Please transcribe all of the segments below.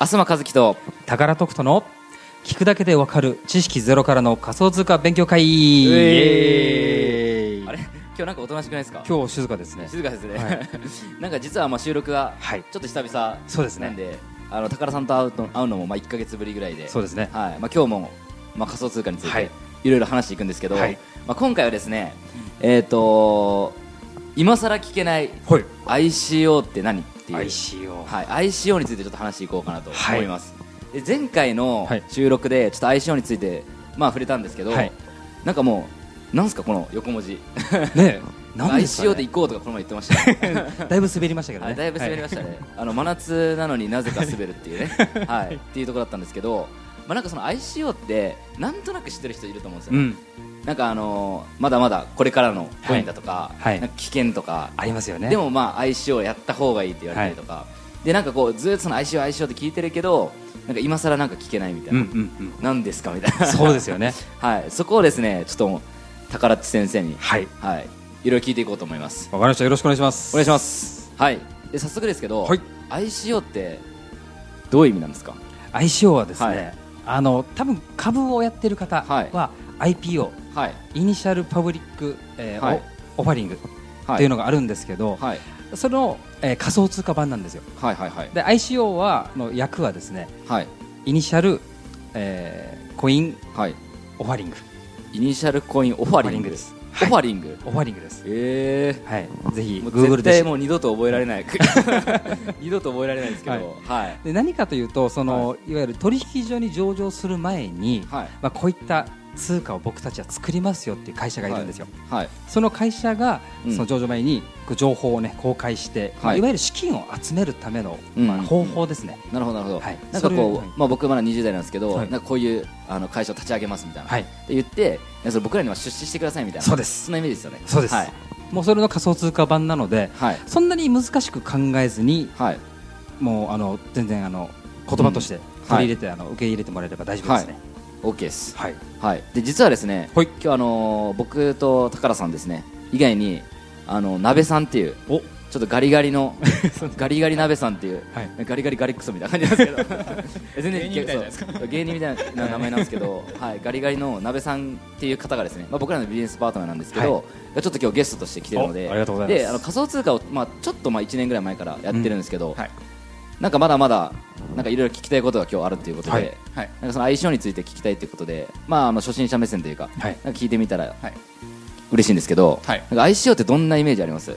東和樹と宝徳との聞くだけでわかる知識ゼロからの仮想通貨勉強会。あれ？今日なんかおとなしくないですか？今日静かですね。静かですね、はい。なんか実はまあ収録がはい。ちょっと久々そうですね。なんであの宝さんと会うと会うのもまあ1か月ぶりぐらいで。そうですね。はい。まあ、今日も、まあ、仮想通貨についはい。ていろいろ話していくんですけど、はい。まあ、今回はですねえっ、と今更聞けない ICO って何？っていう。ICO はい、ICO についてちょっと話していこうかなとはい。思います、で前回のはい。収録でちょっと ICO についてまあ触れたんですけど、はい。なんかもうなんすかこの横文字。ね何ですか ICO でね行こうとかこの前言ってました だいぶ滑りましたけどね。はい、だいぶ滑りましたね、あの真夏なのになぜか滑るっていうね、はい、っていうところだったんですけど、まあ、なんかその ICO ってなんとなく知ってる人いると思うんですよ、うん。なんかあのーまだまだこれからのコインだとか,、はいか危険とか、ありますよね。でもまあ ICO やった方がいいって言われたりとか、でなんかこうずっとその ICO、ICO って聞いてるけどなんか今更なんか聞けないみたいな、うんうんうん。なんですかみたいな。そうですよね。はい、そこをですねちょっと宝地先生に、はい。はい、いろいろ聞いていこうと思います。わかりました。よろしくお願いします。お願いします。はい。で早速ですけど、はい。ICO ってどういう意味なんですか？ICO はですはい。ねあの多分株をやってる方は IPO はい。イニシャルパブリックえーはい。オオファリングはい。っていうのがあるんですけどはい。そのえー仮想通貨版なんですよ。はいはいはい。で ICO はの役はですねはい。イニシャル、えーコインはい。オファリング。イニシャルコインオファリングですオファリング。オファリングです。ええはい。ぜひ Google 絶で対もう二度と覚えられない。二度と覚えられないですけど。はい。で何かというとその、い、わゆる取引所に上場する前に、はい。まあ、こういった通貨を僕たちは作りますよっていう会社がいるんですよ、はい。その会社が、うん。その上場前に情報を、ね、公開して、はい。いわゆる資金を集めるための、うん。まあ、方法ですね、なるほどなるほど、はい。なんかこう、まあ、僕まだ20代なんですけど、はい。なんかこういうあの会社を立ち上げますみたいな、はい。って言ってそれ僕らには出資してくださいみたいな。そうです。そんなイメージですよね。そうです。はい。もうそれの仮想通貨版なのではい。そんなに難しく考えずにはい。もうあの全然あの言葉として取り入れて、あの受け入れてもらえれば大丈夫ですね。OK です。はい、はい、で実はですね、はい。今日あのー僕と宝さんですね以外にあの鍋さんっていうお。ちょっとガリガリの ガリガリ鍋さんっていう、はい。ガリガリガリクソみたいな感じなんですけど。全然芸人みたいないですか。そう芸人みたいな名前なんですけど、はい、ガリガリの鍋さんっていう方がですね、まあ、僕らのビジネスパートナーなんですけど、はがちょっと今日ゲストとして来てるのでおありがとうございます。であの仮想通貨を、まあ、ちょっとまあ1年ぐらい前からやってるんですけど、はい。なんかまだまだなんかいろいろ聞きたいことが今日あるということで、はい。はい。なんかその相性について聞きたいということで、まあ、あの初心者目線というか、はいなんか聞いてみたらはい。嬉しいんですけど、はい。なんか ICO ってどんなイメージあります？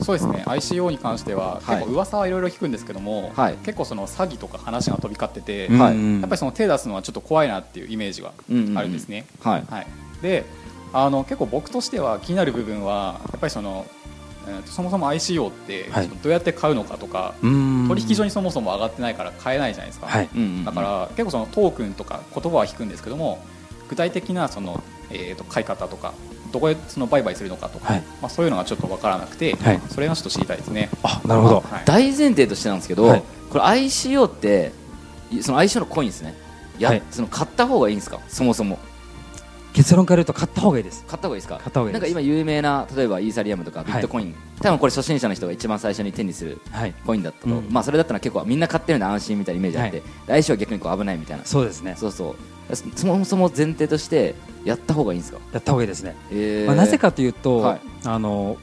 そうですね。ICO に関してははい。結構噂はいろいろ聞くんですけども、はい。結構その詐欺とか話が飛び交ってて、はいうんやっぱりその手出すのはちょっと怖いなっていうイメージはあるんですね。はい。はい、であの結構僕としては気になる部分はやっぱりその、そもそも ICO ってはい。どうやって買うのかとか、うん。取引所にそもそも上がってないから買えないじゃないですか、はい。だから結構そのトークンとか言葉は聞くんですけども具体的なその、えー、と買い方とかどこでその売買するのかとか、はい。まあ、そういうのがちょっと分からなくて、はい。それがちょっと知りたいですね。あなるほど、はい。大前提としてなんですけど、はい。これ ICO っていその ICO のコインですね。や、はい。その買った方がいいんですか？そもそも結論から言うと買った方がいいです。買った方がいいですか？買った方がいいです。なんか今有名な例えばイーサリアムとかビットコイン、多分これ初心者の人が一番最初に手にするはい。コインだったと、うん。まあそれだったら結構みんな買ってるんで安心みたいなイメージあって、来週は逆にこう危ないみたいな。そうですね。そうそう。そそもそも前提としてやった方がいいんですか、やった方がいいですね、えー。まあ、なぜかというと、はい。あの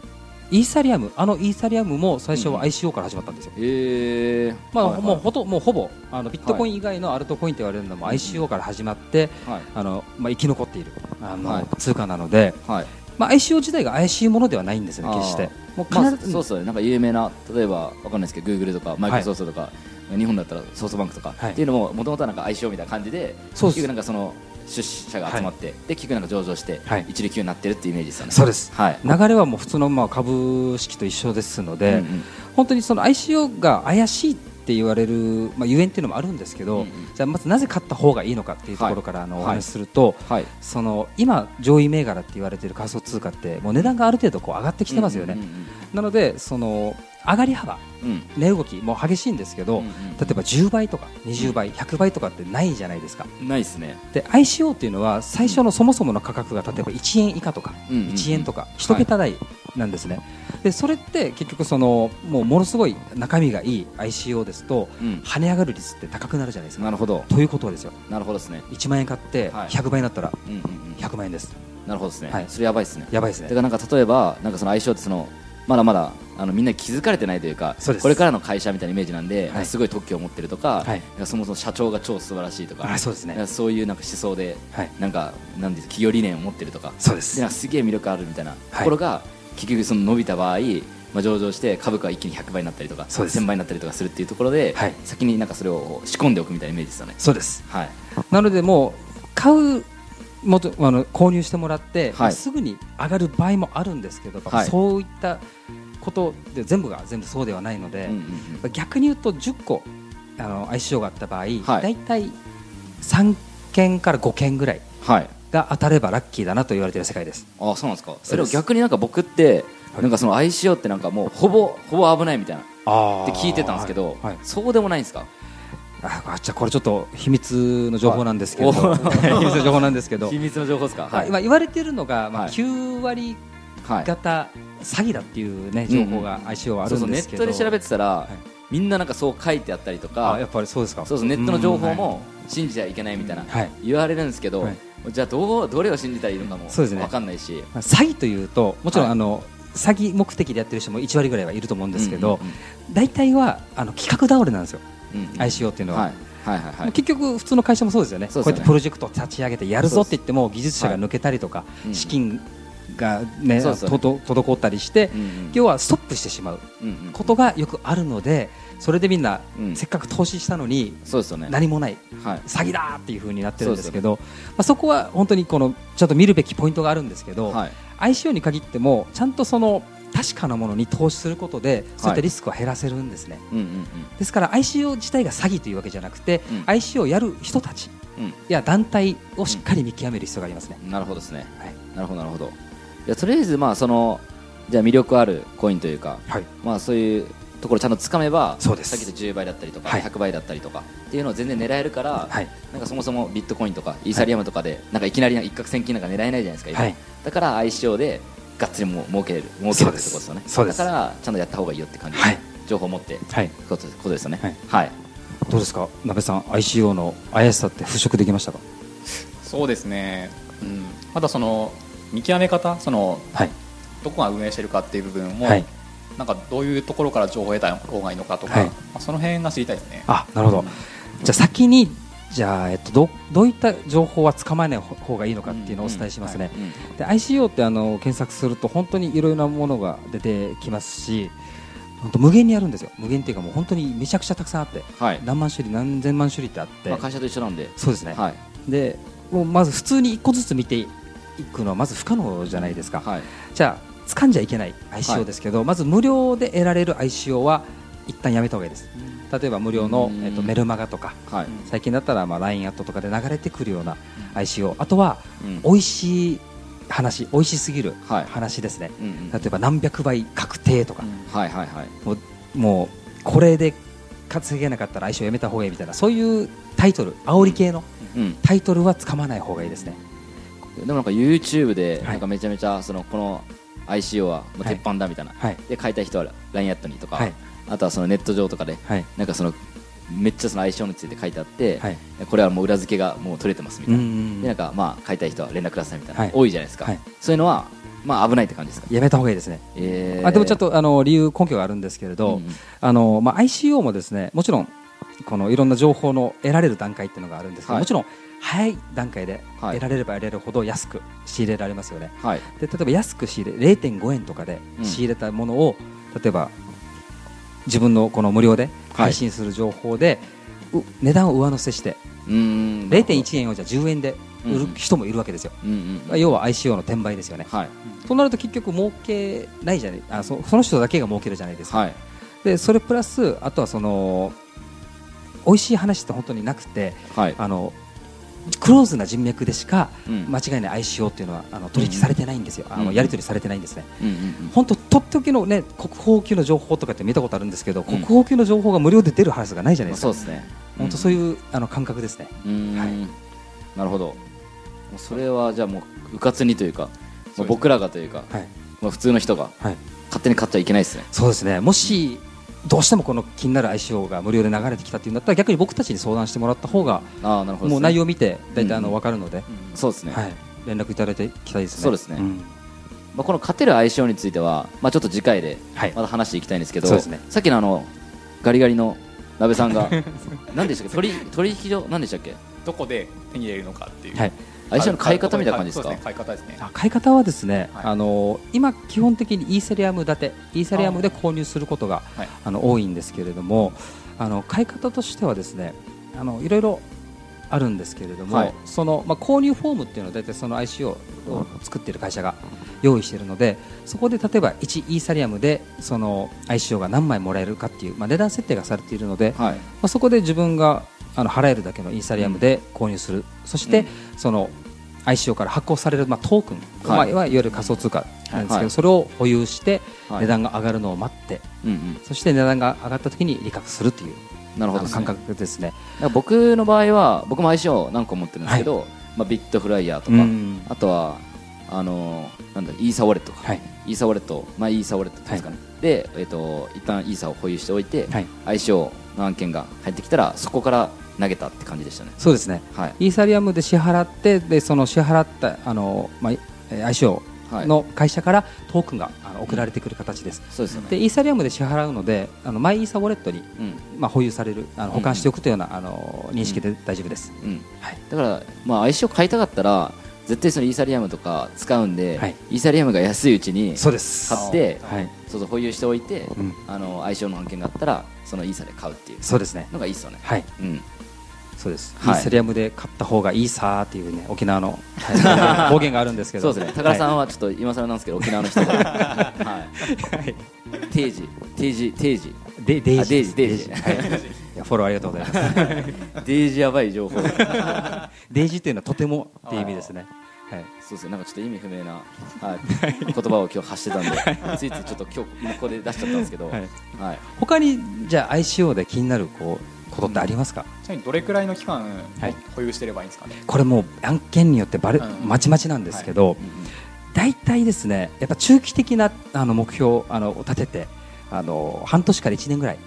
イーサリアムあのイーサリアムも最初うん。は ICO から始まったんですよ、えー。まあはいはい。もうほともうほぼあのビットコイン以外のアルトコインと言われるのも ICO から始まって、はい。あのまあ、生き残っているあの、はい。通貨なので、はい。まあ、ICO 自体が怪しいものではないんですよね、決して。もうまあ、必ず、そうそうなんか有名な例えばわかんないですけどグーグルとかマイクロソフトとか、日本だったらソフトバンクとか、はい。っていうのももともとはなんか相性みたいな感じで結局なんかその出資者が集まって、で結局なんか上場して、はい。一流級になってるっていうイメージですよね。そうです。はい。流れはもう普通のまあ株式と一緒ですので、本当にその ICO が怪しいって言われる、まあ、ゆえんっていうのもあるんですけど、うんうん。じゃあまずなぜ買った方がいいのかっていうところからあの、はい。お話しすると、はい。その今、上位銘柄って言われている仮想通貨ってもう値段がある程度こう上がってきてますよね、うんうんなのでその上がり幅、うん。うん値動きも激しいんですけど、うんうん例えば10倍とか20倍、100倍とかってないじゃないですか。ないですね。で ICO っていうのは最初のそもそもの価格が例えば1円以下とかうんうんうん1円とか1桁台なんですね、でそれって結局そのもうものすごい中身がいい ICO ですとうん。跳ね上がる率って高くなるじゃないですか。なるほど。ということですよ。なるほどですね。1万円買ってはい。100倍になったらうんうんうん。100万円です。なるほどですね、はい。それやばいですね。やばいですね。だからなんか例えばなんかその相性ってそのまだまだあのみんな気づかれてないというかこれからの会社みたいなイメージなんで、はい。すごい特許を持ってるとか,、はい。そもそも社長が超素晴らしいとかあそうですね。そういうなんか思想ではい。なんかなんです企業理念を持ってるとかそうでですなんかすげえ魅力あるみたいなところが、結局その伸びた場合まあ、上場して株価が一気に100倍になったりとかそうです。1000倍になったりとかするっていうところで、はい。先になんかそれを仕込んでおくみたいなイメージですよね。そうです。はい、なのでもう買うもとあの購入してもらって、はい。すぐに上がる場合もあるんですけど、はい。そういったことで全部が全部そうではないので、うんうんうん。逆に言うと10個あの ICO があった場合、はい。大体3件から5件ぐらいはいが当たればラッキーだなと言われている世界です。あそうなんですか。す。それを逆になんか僕って、はい。なんかその ICO ってなんかもうほぼほぼ危ないみたいな。っあて聞いてたんですけど、はい。はい。そうでもないんですか？ああじゃあこれちょっと秘密の情報なんですけど、はい 秘密の情報なんですけど、秘密の情報ですか？はい。今言われているのが、まあ、はい。9割はい。型詐欺だっていうね情報が ICO はあるんですけど、ットで調べてたら、い。みんななんかそう書いてあったりとかあやっぱりそうですか。そうそうネットの情報うんも信じちゃいけないみたいなはい。言われるんですけど、はいじゃあどうどれを信じたらいいのかも分かんないし。まあ詐欺というともちろん、はい。あの詐欺目的でやってる人も1割ぐらいはいると思うんですけど、うんうん大体はあの企画倒れなんですよ、うんうん。ICO っていうのは。はい。はいはいはい。結局、普通の会社もそうですよね。ね。こうやってプロジェクトを立ち上げてやるぞって言っても技術者が抜けたりとか、うん。資金が、ねね。とと滞ったりして、うんうん。要はストップしてしまううんうん。ことがよくあるのでそれでみんな、うん。せっかく投資したのにそうですよね。何もない。はい。詐欺だっていう風になってるんですけどまあ、そこは本当にこのちゃんと見るべきポイントがあるんですけど、はい。ICO に限ってもちゃんとその確かなものに投資することでそういったリスクを減らせるんですね、うんうんですから ICO 自体が詐欺というわけじゃなくて、うん。ICO をやる人たちうん。や団体をしっかり見極める必要がありますね、うん。なるほどですね。はい。なるほどなるほど。いやとりあえずまあそのじゃあ魅力あるコインというかはい。まあそういうところちゃんとつかめばそうです。さっきと10倍だったりとかはい。100倍だったりとかっていうのを全然狙えるからはい。なんかそもそもビットコインとかイーサリアムとかでなんかいきなり一攫千金なんか狙えないじゃないですか今はい。だから ICO でがっつりもう儲けれる儲けるってことですよね。そうです。だからちゃんとやった方がいいよって感じではい。情報を持ってはい。ことことですよね。はい。はい。どうですか？鍋さん ICO の怪しさって払拭できましたか？そうですね、うん、まだその見極め方そのはい。どこが運営してるかっていう部分も、はいなんかどういうところから情報を得た方がいいのかとか、はい。まあ、その辺が知りたいですね。あなるほど、うんじゃあ先にじゃあ、えっと、どどういった情報はつかまえない方がいいのかっていうのをお伝えしますね、うん。で ICO ってあの検索すると本当にいろいろなものが出てきますし本当無限にあるんですよ。無限っていうかもう本当にめちゃくちゃたくさんあってはい。何万種類何千万種類ってあって、まあ会社と一緒なんで。そうですね、はい。でもうまず普通に一個ずつ見ていくのはまず不可能じゃないですか、はい。じゃあ掴んじゃいけない ICO ですけど、まず無料で得られる ICO は一旦やめた方がいいです。例えば無料のう、ん。えっと、メルマガとかはい。最近だったらまあ LINE アットとかで流れてくるような ICO あとはうん。美味しい話美味しすぎるはい。話ですね、うんうん。例えば何百倍確定とか、はいはいはい。もうもうこれで稼げなかったら ICO やめた方がいいみたいなそういうタイトル煽り系のうん。タイトルはつかまない方がいいですね。でもなんか YouTube ではい。なんかめちゃめちゃそのこの ICO はもう鉄板だみたいな。はい。で買いたい人は LINE アットにとかはい。あとはそのネット上とかではい。なんかそのめっちゃその相性について書いてあって、はい。これはもう裏付けがもう取れてますみたいな、んでなんかまあ買いたい人は連絡くださいみたいな、はい。多いじゃないですか、はい。そういうのはまあ危ないって感じですか、やめた方がいいですね、えー。あでもちょっとあの理由根拠があるんですけれど、うんうん。あのまあ、ICO もですねもちろんこのいろんな情報の得られる段階っていうのがあるんですけど、はい。もちろん早い段階ではい。得られれば得られるほど安く仕入れられますよね、はい。で例えば安く仕入れ0.5円とかでうん。仕入れたものを、例えば自分のこの無料ではい。配信する情報で、う値段を上乗せしてうーん0.1円をじゃあ10円で売るうん人もいるわけですよ、うんうんうん要は ICO の転売ですよね、はい。となると結局儲けないじゃないあそその人だけが儲けるじゃないですか、はい。でそれプラスあとはその美味しい話って本当になくてはい。あのクローズな人脈でしかうん。間違いない ICO っていうのはあの取引されてないんですよ、あうん。のやり取りされてないんですね、本当とっておきのね国宝級の情報とかって見たことあるんですけど、ん。国宝級の情報が無料で出るはずがないじゃないですか、まあそうですね。本当そうういうあの感覚ですね、はい。なるほど。もうそれはじゃあもううかつにというか、僕らがというか、はい。まあ、普通の人がはい。勝手に買っちゃいけないですね。そうですね。もしどうしてもこの気になる相性が無料で流れてきたっていうんだったら逆に僕たちに相談してもらった方がああなるほどね。もう内容を見て大体あうんの分かるので、そうですね、はい、連絡いただいていきたいですね。そうですね。ん。まあ、この勝てる相性については、まあ、ちょっと次回ではい。また話していきたいんですけど、そうですね。さっきのあのガリガリの鍋さんが 何でしたっけ？取り取引所何でしたっけ？どこで手に入れるのかっていう、はい相性の買い方みたいな感じですか？そうね買い方ですね。あ買い方はですね、はい。あの今基本的にイーサリアム建てイーサリアムで購入することがはい。あの多いんですけれどもあの買い方としてはですねあのいろいろあるんですけれども、はい。そのまあ、購入フォームっていうのは大体その ICO を作っている会社が用意しているのでそこで例えば1イーサリアムでその ICO が何枚もらえるかっていう、まあ、値段設定がされているので、まはい。あ、そこで自分があの払えるだけのイーサリアムで購入する、そして、うん。その ICO から発行される、まあ、トークン、はい。まあ、いわゆる仮想通貨なんですけど、はい。それを保有してはい。値段が上がるのを待って、うんうん。そして値段が上がった時に利確するというなるほどね。感覚ですね。僕の場合は僕も相性何個持ってるんですけど、まあ、ビットフライヤーとか、うん。あとはあのーなんだイーサウォレットか、はい。イーサウォレット、まあ、イーサウォレットですかね、で、えっと一旦イーサを保有しておいて、はい。相性の案件が入ってきたらそこから投げたって感じでしたね。そうですね。はい。イーサリアムで支払ってでその支払ったあの、まあ、えー ICO はい。の会社からトークンが送られてくる形です。そうですよね。でイーサリアムで支払うのであのマイイーサウォレットに、うん。まあ、保有されるあの保管しておくというような、あの認識で大丈夫です。うん。はい。だから、まあ、相性買いたかったら絶対そのイーサリアムとか使うんで、はい。イーサリアムが安いうちに買ってはい。そうそう保有しておいて、うん。あの相性の案件があったらそのイーサで買うっていうそうですね。のがいいですよね、はい。うん、そうです、はい。イーサリアムで買った方がいいさーっていうね沖縄の、は い方言があるんですけど。そうですね。高田さはんはちょっと今更なんですけど沖縄の人が、はい、定時定時定時。デイジあデイジデイジは い、いやフォローありがとうございます。デイジやばい情報。デイジっていうのはとてもっていう意味ですね。はい。そうですね。なんかちょっと意味不明な、はい、言葉を今日発してたんでついついちょっと今日今ここで出しちゃったんですけど、ははい。い他にじゃあ ICO で気になるこうことってありますか、ちなみにどれくらいの期間はい。保有してればいいんですかね、これもう案件によってバレ、うん。まちまちなんですけど、大体ですねやっぱ中期的なあの目標あのを立ててあの半年から1年ぐらい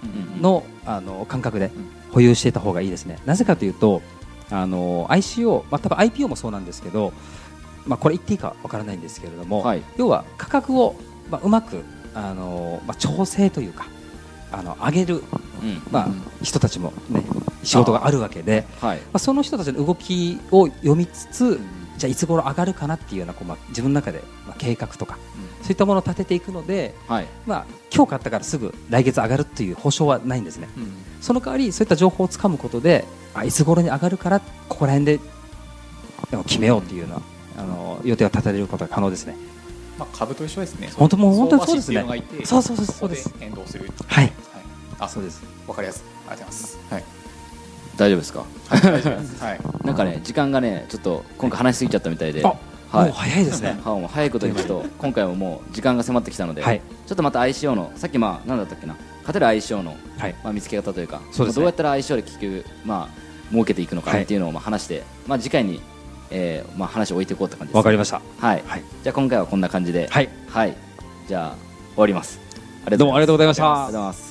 の,、あの感覚で保有していた方がいいですね。なぜかというとあの ICO、まあ、多分 IPO もそうなんですけど、まあ、これ言っていいかわからないんですけれども、はい。要は価格を、まあ、うまくあの、まあ、調整というかあの上げる、うん。まあ、人たちも、ね、仕事があるわけではい。まあ、その人たちの動きを読みつつ、じゃあいつ頃上がるかなっていうようなこう、まあ、自分の中で、まあ、計画とか、そういったものを立てていくので、はい。まあ、今日買ったからすぐ来月上がるっていう保証はないんですね。うん。その代わりそういった情報をつかむことであいつ頃に上がるからここら辺ででも決めようっていうようなあの予定を立てることが可能ですね。まあ、株と一緒ですね。本当もう本当にそうですね。そうそうそうそうです。変動するはい。あそうです。わかりやすいありがとうございます。はい大丈夫ですか？はい なんかね時間がねちょっと今回話しすぎちゃったみたいで。あはい。もう早いですね。はいもう早いことにちょっと今回ももう時間が迫ってきたので、はい。ちょっとまた相性のさっきまあ何だったっけな？勝てる相性の、はい。まあ、見つけ方というかそうですね。どうやったら相性で聞くまあ儲けていくのかっていうのをまあ話して、まあ次回に、えーまあ話を置いていこうって感じですわかりました。はい、はい。じゃあ今回はこんな感じで。はい。はい、じゃあ終わります。ありがとうどうもありがとうございました。ありがとうございます